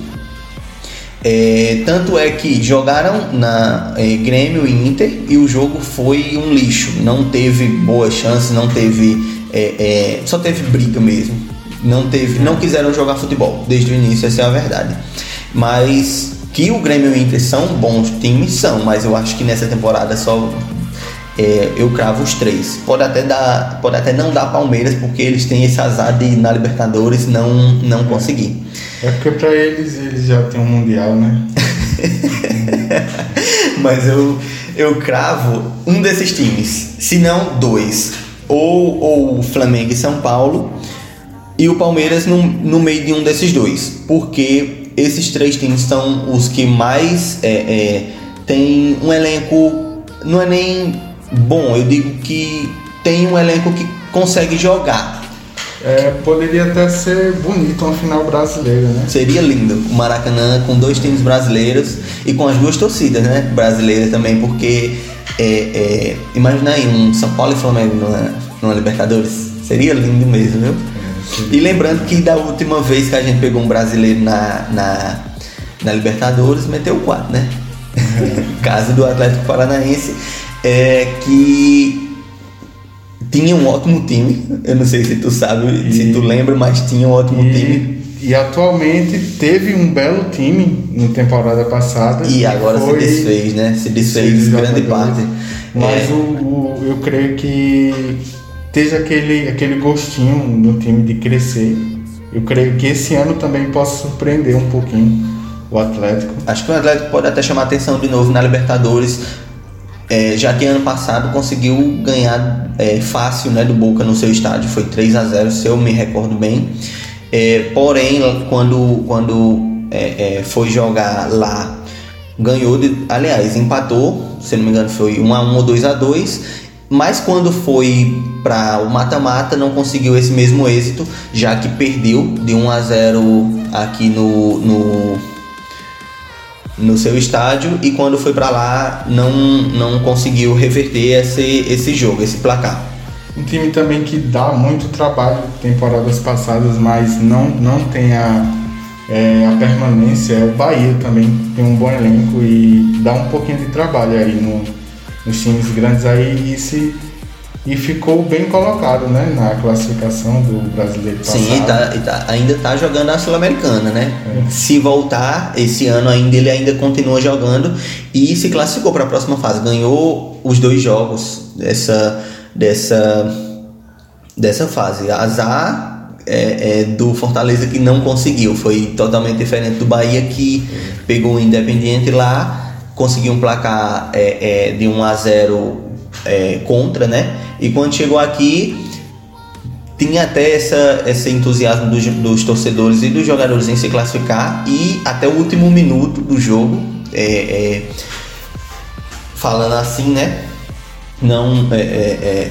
É, tanto é que jogaram na é, Grêmio e Inter e o jogo foi um lixo. Não teve boas chances, não teve. Só teve briga mesmo. Não teve, não quiseram jogar futebol desde o início, essa é a verdade. Mas que o Grêmio e o Inter são bons times, são, mas eu acho que nessa temporada só é, eu cravo os três. Pode até dar, pode até não dar Palmeiras porque eles têm esse azar de na Libertadores não não conseguir. É porque para eles eles já têm um mundial, né? Mas eu eu cravo um desses times, se não dois, ou ou Flamengo e São Paulo e o Palmeiras no, no meio de um desses dois, porque esses três times são os que mais é, é, tem um elenco não é nem bom, eu digo que tem um elenco que consegue jogar. É, poderia até ser bonito uma final brasileira, né? Seria lindo o Maracanã com dois times brasileiros e com as duas torcidas, né? Brasileiras também, porque é, é, imagina aí um São Paulo e Flamengo numa, numa Libertadores. Seria lindo mesmo, viu? E lembrando que da última vez que a gente pegou um brasileiro na, na, na Libertadores, meteu quatro, né? Caso do Atlético Paranaense é que tinha um ótimo time. Eu não sei se tu sabe, e, se tu lembra, mas tinha um ótimo e, time. E atualmente teve um belo time na temporada passada. E agora foi, se desfez, né? Se desfez grande parte. Mas é. o, o, eu creio que esteja aquele, aquele gostinho no time de crescer. Eu creio que esse ano também possa surpreender um pouquinho o Atlético. Acho que o Atlético pode até chamar atenção de novo na Libertadores é, já que ano passado conseguiu ganhar é, fácil né, do Boca no seu estádio, foi 3 a 0 se eu me recordo bem. É, porém, quando, quando é, é, foi jogar lá, ganhou, de, aliás, empatou, se não me engano foi 1 a 1 ou 2 a 2 mas quando foi para o mata-mata não conseguiu esse mesmo êxito, já que perdeu de 1 a 0 aqui no, no no seu estádio e quando foi para lá não, não conseguiu reverter esse, esse jogo, esse placar. Um time também que dá muito trabalho temporadas passadas, mas não, não tem a, é, a permanência, é o Bahia também, tem um bom elenco e dá um pouquinho de trabalho aí no, nos times grandes aí e se e ficou bem colocado né, na classificação do brasileiro passado. Sim, tá, tá, ainda está jogando a Sul-Americana, né? É. Se voltar esse ano ainda, ele ainda continua jogando e se classificou para a próxima fase. Ganhou os dois jogos dessa, dessa, dessa fase. Azar é, é, do Fortaleza que não conseguiu, foi totalmente diferente do Bahia que pegou o Independiente lá, conseguiu um placar é, é, de 1 a 0 é, contra, né? E quando chegou aqui, tinha até essa, esse entusiasmo dos, dos, torcedores e dos jogadores em se classificar e até o último minuto do jogo, é, é, falando assim, né? Não é,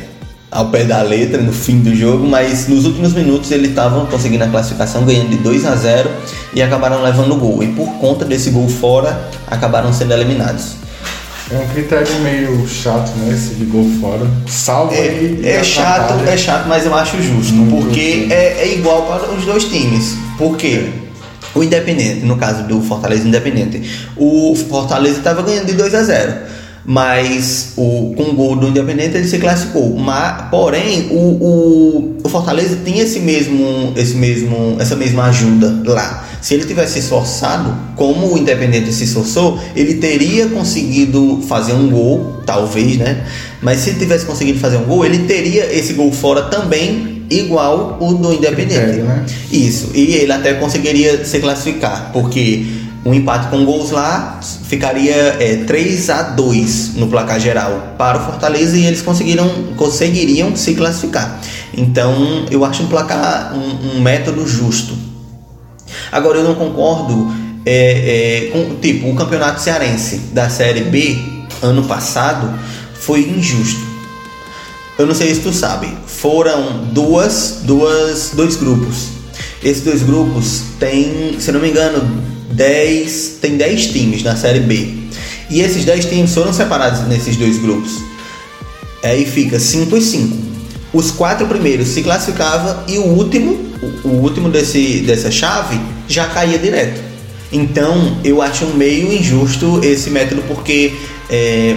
ao pé da letra no fim do jogo, mas nos últimos minutos eles estavam conseguindo a classificação, ganhando de 2 a 0 e acabaram levando o gol. E por conta desse gol fora, acabaram sendo eliminados. É um critério meio chato, né? Esse de gol fora. Salva é, é chato, é chato, mas eu acho justo, Muito porque é, é, igual para os dois times. Por quê? O Independente, no caso do Fortaleza Independente, o Fortaleza estava ganhando de 2 a 0 mas o, com o gol do Independente ele se classificou. Mas, porém, o, o, o, Fortaleza tinha esse mesmo, esse mesmo, essa mesma ajuda lá. Se ele tivesse se esforçado, como o Independente se esforçou, ele teria conseguido fazer um gol, talvez, né? Mas se ele tivesse conseguido fazer um gol, ele teria esse gol fora também igual o do Independente. Critério, né? Isso. E ele até conseguiria se classificar, porque um empate com gols lá ficaria é, 3 a 2 no placar geral para o Fortaleza e eles conseguiram, conseguiriam se classificar. Então eu acho um placar um, um método justo. Agora eu não concordo é, é, com tipo o campeonato cearense da série B ano passado foi injusto. Eu não sei se tu sabe, foram duas, duas, dois grupos. Esses dois grupos têm, se não me engano, 10, tem 10 times na Série B. E esses 10 times foram separados nesses dois grupos. Aí fica 5 e 5. Os quatro primeiros se classificavam e o último, o, último desse, dessa chave já caía direto. Então eu acho meio injusto esse método porque é,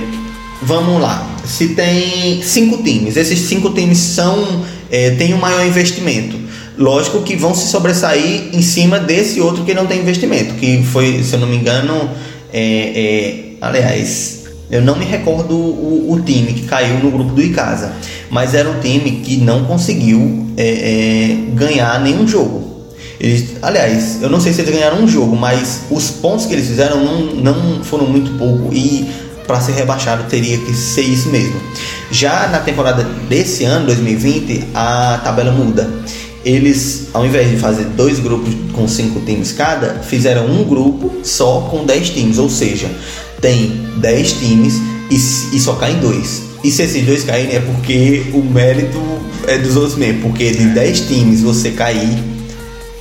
vamos lá, se tem cinco times, esses cinco times são é, têm um maior investimento. Lógico que vão se sobressair em cima desse outro que não tem investimento, que foi, se eu não me engano, é, é, aliás, eu não me recordo o, o, time que caiu no grupo do Icasa, mas era um time que não conseguiu é, é, ganhar nenhum jogo. Eles, aliás, eu não sei se eles ganharam um jogo, mas os pontos que eles fizeram não, não foram muito pouco e para ser rebaixado teria que ser isso mesmo. Já na temporada desse ano, 2020, a tabela muda eles, ao invés de fazer dois grupos com cinco times cada, fizeram um grupo só com dez times, ou seja, tem dez times e, e só caem dois. E se esses dois caírem é porque o mérito é dos outros mesmo, porque de dez times você cair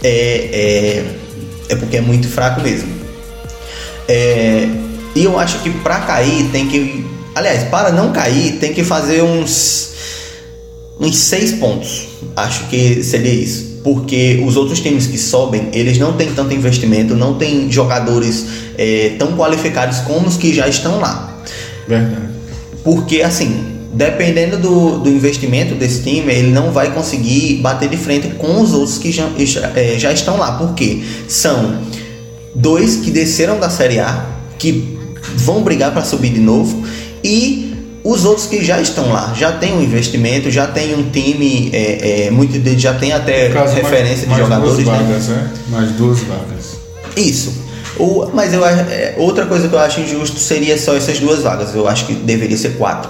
é, é, é porque é muito fraco mesmo. É, e eu acho que para cair tem que. Aliás, para não cair tem que fazer uns uns seis pontos. Acho que seria isso. Porque os outros times que sobem, eles não têm tanto investimento, não têm jogadores é, tão qualificados como os que já estão lá. Verdade. Porque assim, dependendo do, do investimento desse time, ele não vai conseguir bater de frente com os outros que já, é, já estão lá. Porque são dois que desceram da Série A, que vão brigar para subir de novo, e os outros que já estão lá, já tem um investimento, já tem um time, é, é, muito já tem até referência mais, de mais jogadores. Duas né? vagas, né? Mais duas vagas. Isso. O, mas eu é, outra coisa que eu acho injusto seria só essas duas vagas. Eu acho que deveria ser quatro.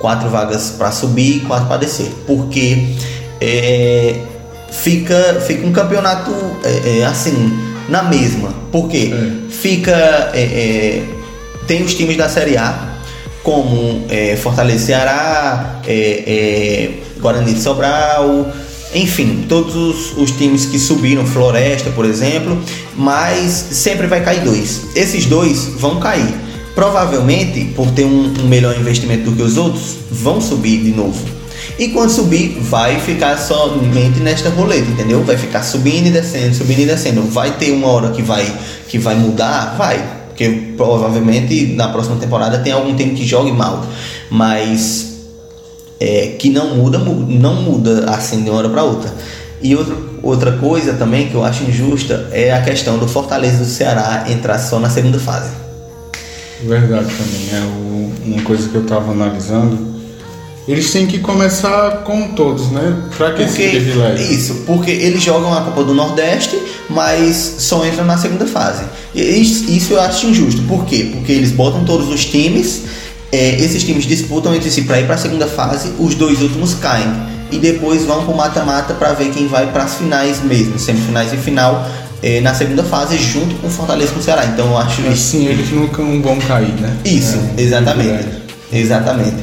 Quatro vagas para subir e quatro para descer. Porque é, fica, fica um campeonato é, é assim, na mesma. Por quê? Fica. tem os times da Série A como é, Fortaleza Ceará, é, é, Guarani de Sobral, enfim, todos os, os, times que subiram, Floresta, por exemplo, mas sempre vai cair dois. Esses dois vão cair. Provavelmente, por ter um, um melhor investimento do que os outros, vão subir de novo. E quando subir, vai ficar somente nesta roleta, entendeu? Vai ficar subindo e descendo, subindo e descendo. Vai ter uma hora que vai, que vai mudar? Vai porque provavelmente na próxima temporada tem algum time que jogue mal, mas é, que não muda, não muda assim de uma hora para outra. E outra, outra coisa também que eu acho injusta é a questão do Fortaleza do Ceará entrar só na segunda fase. Verdade também, é uma coisa que eu estava analisando eles têm que começar com todos, né? Pra que porque, esse privilégio? Isso, porque eles jogam a Copa do Nordeste, mas só entram na segunda fase. E isso eu acho injusto. Por quê? Porque eles botam todos os times é, esses times disputam entre si para ir para a segunda fase, os dois últimos caem e depois vão para o mata-mata para ver quem vai para as finais mesmo, semifinais e final é, na segunda fase junto com o Fortaleza com o Ceará. Então eu acho isso. Sim, eles nunca vão cair, né? Isso, é, exatamente. Exatamente.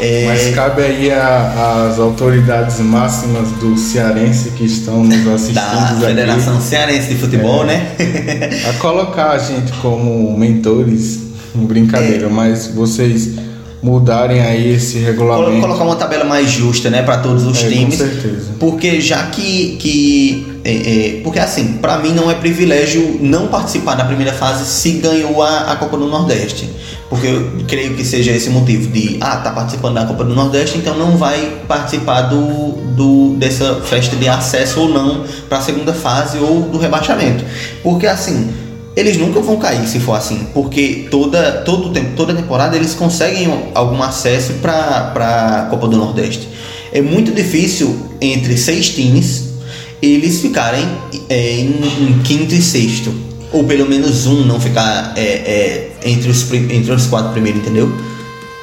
É... Mas cabe aí às autoridades máximas do Cearense que estão nos assistindo. Da Federação aqui, Cearense de Futebol, é, né? a colocar a gente como mentores, brincadeira, é. mas vocês mudarem aí esse regulamento. Colocar uma tabela mais justa, né, para todos os é, times. Com certeza. Porque já que. que é, é, porque assim, para mim não é privilégio não participar da primeira fase se ganhou a, a Copa do Nordeste. Porque eu creio que seja esse motivo de, ah, tá participando da Copa do Nordeste, então não vai participar do, do dessa festa de acesso ou não para a segunda fase ou do rebaixamento. Porque assim, eles nunca vão cair se for assim, porque toda, todo tempo, toda temporada eles conseguem algum acesso para a Copa do Nordeste. É muito difícil entre seis times eles ficarem é, em, em, quinto e sexto, ou pelo menos um não ficar é, é, entre, os, entre os quatro primeiros, entendeu?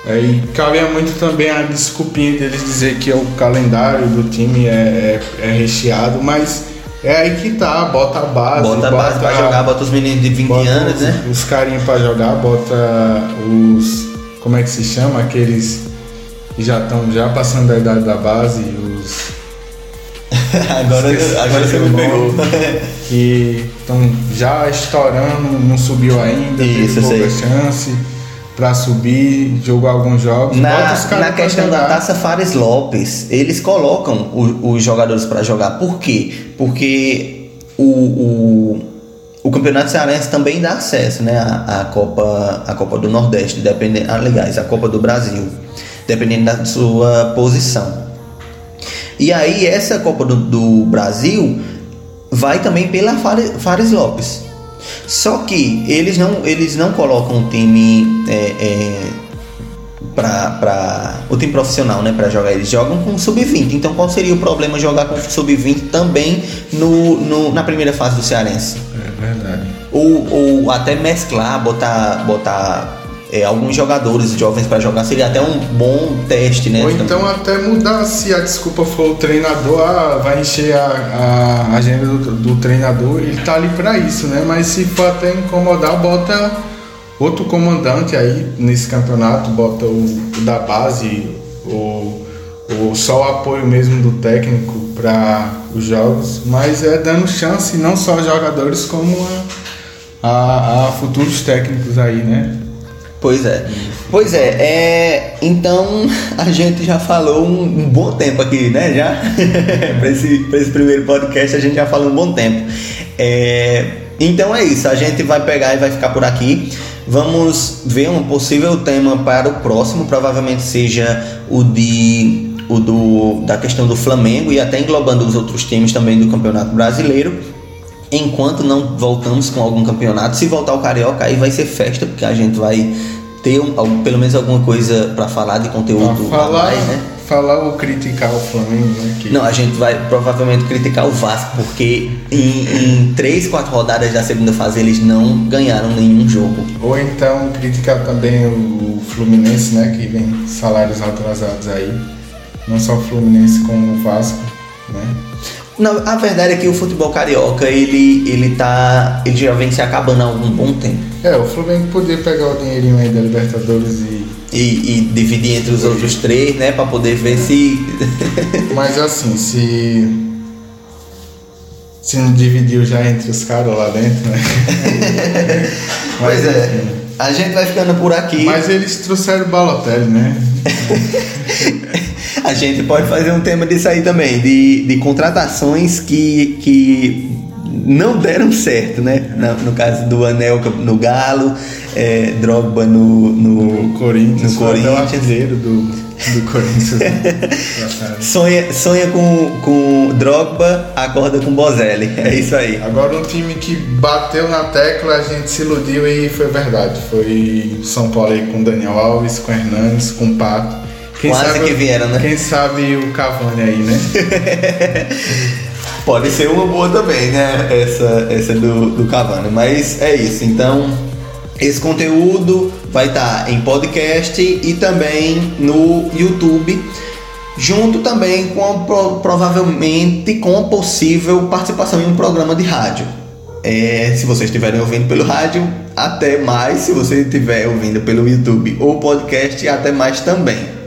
É, e cabia muito também a desculpinha deles dizer que o calendário do time é, é, é recheado, mas é aí que tá, bota a base. Bota a base pra jogar, bota os meninos de 20 anos, os, né? Os carinhos pra jogar, bota os. Como é que se chama? Aqueles que já estão já passando da idade da base, os. agora agora você me pegou. que estão já estourando, não subiu ainda, Isso, teve pouca chance para subir, jogar alguns jogos. Na, na questão da Taça Fares Lopes, eles colocam o, os jogadores para jogar. Por quê? Porque o, o, o Campeonato Cearense também dá acesso né, à, à, Copa, à Copa do Nordeste, dependendo, aliás, a Copa do Brasil, dependendo da sua posição. E aí, essa Copa do, do Brasil vai também pela Fares, Lopes. Só que eles não, eles não colocam o time é, é, para o time profissional, né, para jogar. Eles jogam com sub-20. Então, qual seria o problema jogar com sub-20 também no, no, na primeira fase do Cearense? É verdade. Ou, ou até mesclar, botar, botar é, alguns jogadores jovens para jogar seria até um bom teste, né? Ou então até mudar se a desculpa for o treinador, ah, vai encher a, a agenda do, do treinador, ele tá ali para isso, né? Mas se for até incomodar, bota outro comandante aí nesse campeonato, bota o, o da base, o, o só o apoio mesmo do técnico para os jogos, mas é dando chance não só a jogadores como a, a, a futuros técnicos aí, né? Pois é. Pois é, é então a gente já falou um, um bom tempo aqui, né? Já? para esse, esse primeiro podcast a gente já falou um bom tempo. É, então é isso, a gente vai pegar e vai ficar por aqui. Vamos ver um possível tema para o próximo, provavelmente seja o de o do, da questão do Flamengo e até englobando os outros times também do Campeonato Brasileiro enquanto não voltamos com algum campeonato. Se voltar o Carioca, aí vai ser festa, porque a gente vai ter um, pelo menos alguma coisa para falar de conteúdo pra falar, mais, né? Falar ou criticar o Flamengo, né? Que... Não, a gente vai provavelmente criticar o Vasco, porque em, em três, quatro rodadas da segunda fase eles não ganharam nenhum jogo. Ou então criticar também o Fluminense, né? Que vem salários atrasados aí. Não só o Fluminense como o Vasco, né? Não, a verdade é que o futebol carioca, ele, ele tá. ele já vem se acabando há algum bom tempo. É, o Flamengo poder pegar o dinheirinho aí da Libertadores e. E, e dividir entre os outros três, né? Pra poder ver se. Mas assim, se. Se não dividiu já entre os caras lá dentro, né? Mas, pois é. A gente vai ficando por aqui. Mas eles trouxeram o Balotelli, né? a gente pode fazer um tema disso aí também, de, de contratações que, que não deram certo, né? No, no caso do Anel no Galo, é, Drogba no, no, no Corinthians, no Corinthians. do, do Corinthians. sonha, sonha com, com Drogba, acorda com Bozelli. É isso aí. Agora um time que bateu na tecla, a gente se iludiu e foi verdade. Foi São Paulo aí com Daniel Alves, com Hernandes, com Pato. Quem Quase sabe, que vieram, né? Quem sabe o Cavani aí, né? Pode ser uma boa também, né? Essa, essa do, do Cavani. Mas é isso. Então, esse conteúdo vai estar em podcast e também no YouTube, junto também com provavelmente com possível participação em um programa de rádio. É, se vocês estiverem ouvindo pelo rádio, até mais. Se você estiver ouvindo pelo YouTube ou podcast, até mais também.